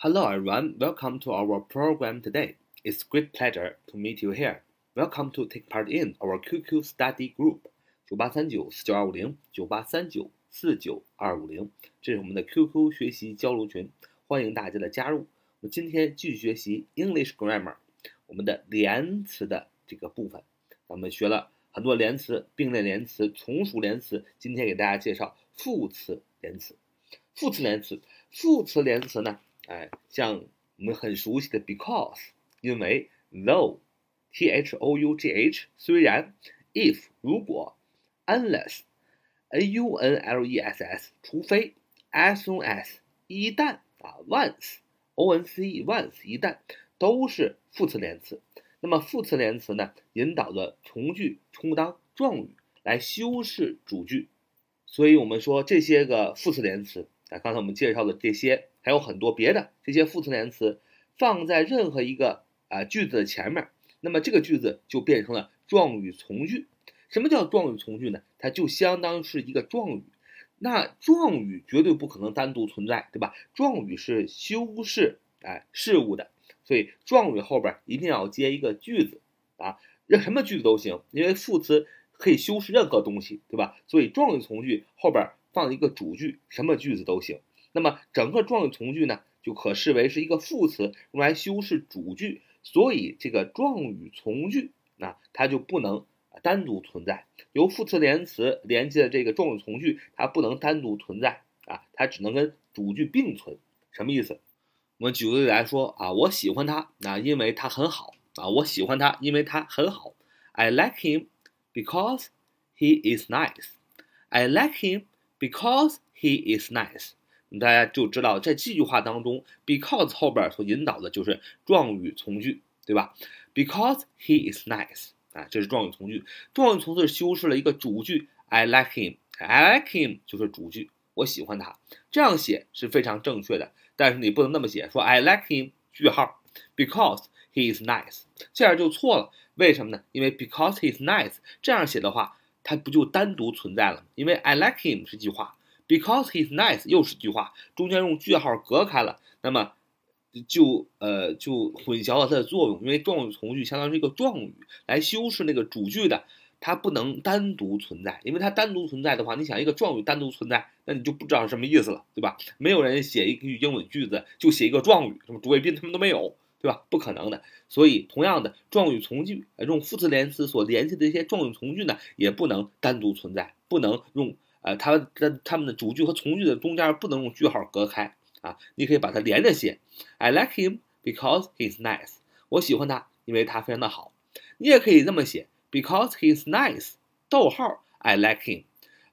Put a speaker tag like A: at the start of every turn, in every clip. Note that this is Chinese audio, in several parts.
A: Hello everyone, welcome to our program today. It's great pleasure to meet you here. Welcome to take part in our QQ study group. 九八三九四九二五零九八三九四九二五零，这是我们的 QQ 学习交流群，欢迎大家的加入。我们今天继续学习 English grammar，我们的连词的这个部分。咱们学了很多连词，并列连词、从属连词，今天给大家介绍副词连词。副词连词，副词连词呢？哎，像我们很熟悉的 because，因为 though，t h o u g h 虽然，if 如果，unless，a u n l e s s 除非，as soon as 一旦啊，once，o n c e once 一旦都是副词连词。那么副词连词呢，引导的从句充当状语来修饰主句。所以我们说这些个副词连词啊，刚才我们介绍的这些。还有很多别的这些副词连词放在任何一个啊句子的前面，那么这个句子就变成了状语从句。什么叫状语从句呢？它就相当于是一个状语。那状语绝对不可能单独存在，对吧？状语是修饰哎事物的，所以状语后边一定要接一个句子啊，任什么句子都行，因为副词可以修饰任何东西，对吧？所以状语从句后边放一个主句，什么句子都行。那么整个状语从句呢，就可视为是一个副词用来修饰主句，所以这个状语从句那它就不能单独存在。由副词连词连接的这个状语从句，它不能单独存在啊，它只能跟主句并存。什么意思？我们举个例子来说啊，我喜欢他，那因为他很好啊，我喜欢他，因为他很好。I like him because he is nice. I like him because he is nice. 大家就知道，在这句话当中，because 后边所引导的就是状语从句，对吧？Because he is nice，啊，这是状语从句。状语从句修饰了一个主句，I like him，I like him 就是主句，我喜欢他。这样写是非常正确的，但是你不能那么写，说 I like him，句号，because he is nice，这样就错了。为什么呢？因为 because he is nice 这样写的话，它不就单独存在了？因为 I like him 是句话。Because he's nice，又是句话，中间用句号隔开了，那么就呃就混淆了它的作用。因为状语从句相当于一个状语来修饰那个主句的，它不能单独存在。因为它单独存在的话，你想一个状语单独存在，那你就不知道是什么意思了，对吧？没有人写一句英文句子就写一个状语，什么主谓宾他们都没有，对吧？不可能的。所以同样的，状语从句用副词连词所联系的一些状语从句呢，也不能单独存在，不能用。呃，它的它们的主句和从句的中间不能用句号隔开啊，你可以把它连着写。I like him because he's nice。我喜欢他，因为他非常的好。你也可以这么写，because he's nice，逗号，I like him。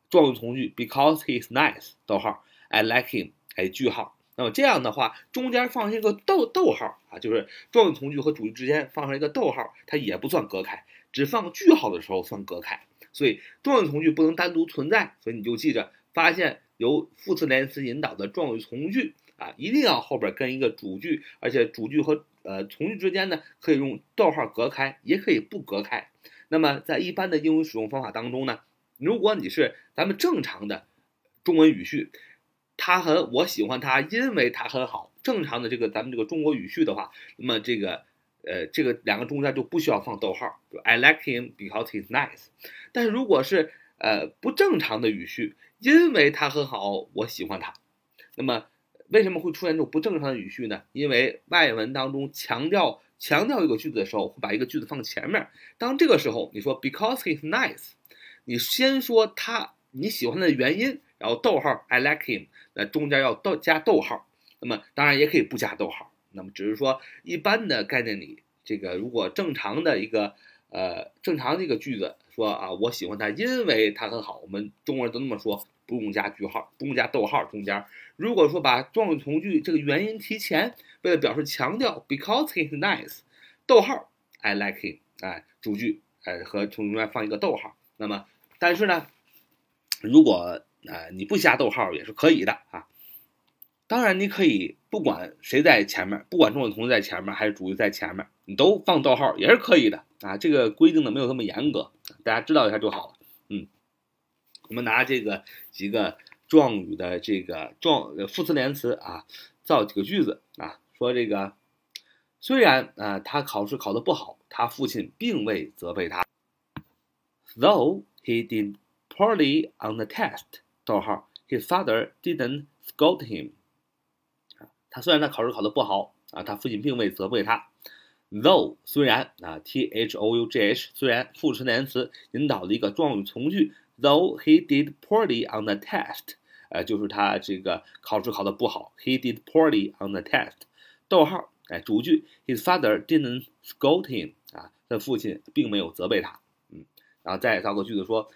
A: 状语从句，because he's nice，逗号，I like him，哎，句号。那么这样的话，中间放上一个逗逗号啊，就是状语从句和主句之间放上一个逗号，它也不算隔开，只放句号的时候算隔开。所以状语从句不能单独存在，所以你就记着，发现由副词连词引导的状语从句啊，一定要后边跟一个主句，而且主句和呃从句之间呢，可以用逗号隔开，也可以不隔开。那么在一般的英语使用方法当中呢，如果你是咱们正常的中文语序，他很我喜欢他，因为他很好，正常的这个咱们这个中国语序的话，那么这个。呃，这个两个中间就不需要放逗号，I like him because he's nice。但是如果是呃不正常的语序，因为他很好，我喜欢他。那么为什么会出现这种不正常的语序呢？因为外文当中强调强调一个句子的时候，会把一个句子放前面。当这个时候你说 because he's nice，你先说他你喜欢他的原因，然后逗号 I like him，那中间要逗加逗号。那么当然也可以不加逗号。那么只是说，一般的概念里，这个如果正常的一个呃正常的一个句子说啊，我喜欢他，因为他很好，我们中国人都那么说，不用加句号，不用加逗号中间。如果说把状语从句这个原因提前，为了表示强调，because he's nice，逗号，I like him，哎，主句，哎和从中间放一个逗号。那么，但是呢，如果呃你不加逗号也是可以的啊。当然，你可以不管谁在前面，不管重点同学在前面还是主语在前面，你都放逗号也是可以的啊。这个规定的没有那么严格，大家知道一下就好了。嗯，我们拿这个几个状语的这个状副词连词啊，造几个句子啊。说这个虽然啊他考试考得不好，他父亲并未责备他。Though he did poorly on the test，逗号，his father didn't scold him。啊，他虽然他考试考得不好啊，他父亲并未责备他。Though 虽然啊，t h o u g h 虽然副词连词引导的一个状语从句，though he did poorly on the test，呃，就是他这个考试考得不好，he did poorly on the test。逗号，哎，主句，his father didn't scold him，啊，他父亲并没有责备他，嗯，然后再造个句子说，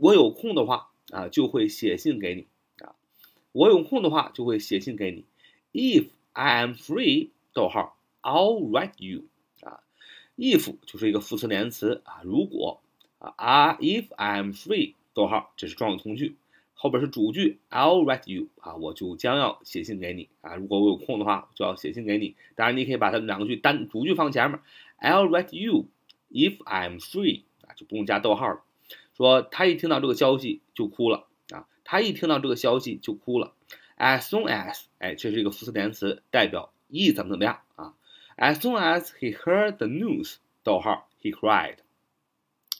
A: 我有空的话啊，就会写信给你啊，我有空的话就会写信给你，if I am free，逗号，I'll write you。啊 if 就是一个副词连词啊，如果啊，if I am free，逗号，这是状语从句，后边是主句，I'll write you 啊，我就将要写信给你啊，如果我有空的话，就要写信给你。当然，你可以把它们两个句单主句放前面，I'll write you if I'm free 啊，就不用加逗号了。说他一听到这个消息就哭了啊，他一听到这个消息就哭了。As soon as，哎，这是一个副词连词，代表一怎么怎么样啊。As soon as he heard the news，逗号，he cried。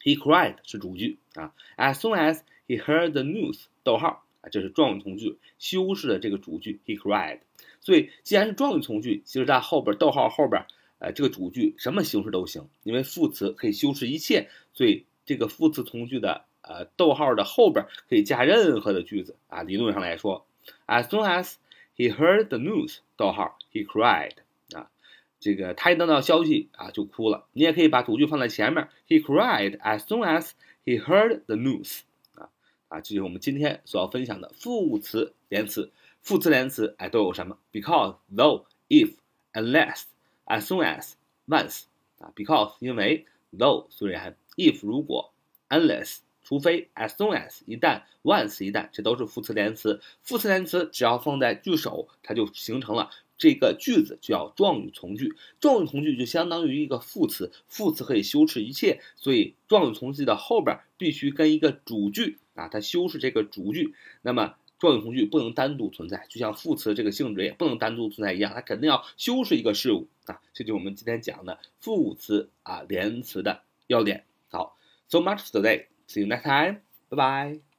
A: He cried 是主句啊。As soon as he heard the news，逗号啊，这是状语从句，修饰的这个主句，he cried。所以既然是状语从句，其实它后边逗号后边，呃，这个主句什么形式都行，因为副词可以修饰一切，所以这个副词从句的呃逗号的后边可以加任何的句子啊。理论上来说，As soon as he heard the news，逗号，he cried 啊。这个他一得到消息啊就哭了。你也可以把主句放在前面，He cried as soon as he heard the news。啊啊，这就是我们今天所要分享的副词连词。副词连词哎都有什么？Because、though、if、unless、as soon as、once。啊，because 因为，though 虽然，if 如果，unless 除非，as soon as 一旦，once 一旦，这都是副词连词。副词连词只要放在句首，它就形成了。这个句子就叫状语从句，状语从句就相当于一个副词，副词可以修饰一切，所以状语从句的后边必须跟一个主句啊，它修饰这个主句。那么状语从句不能单独存在，就像副词这个性质也不能单独存在一样，它肯定要修饰一个事物啊。这就是我们今天讲的副词啊连词的要点。好，so much today. See you next time. Bye bye.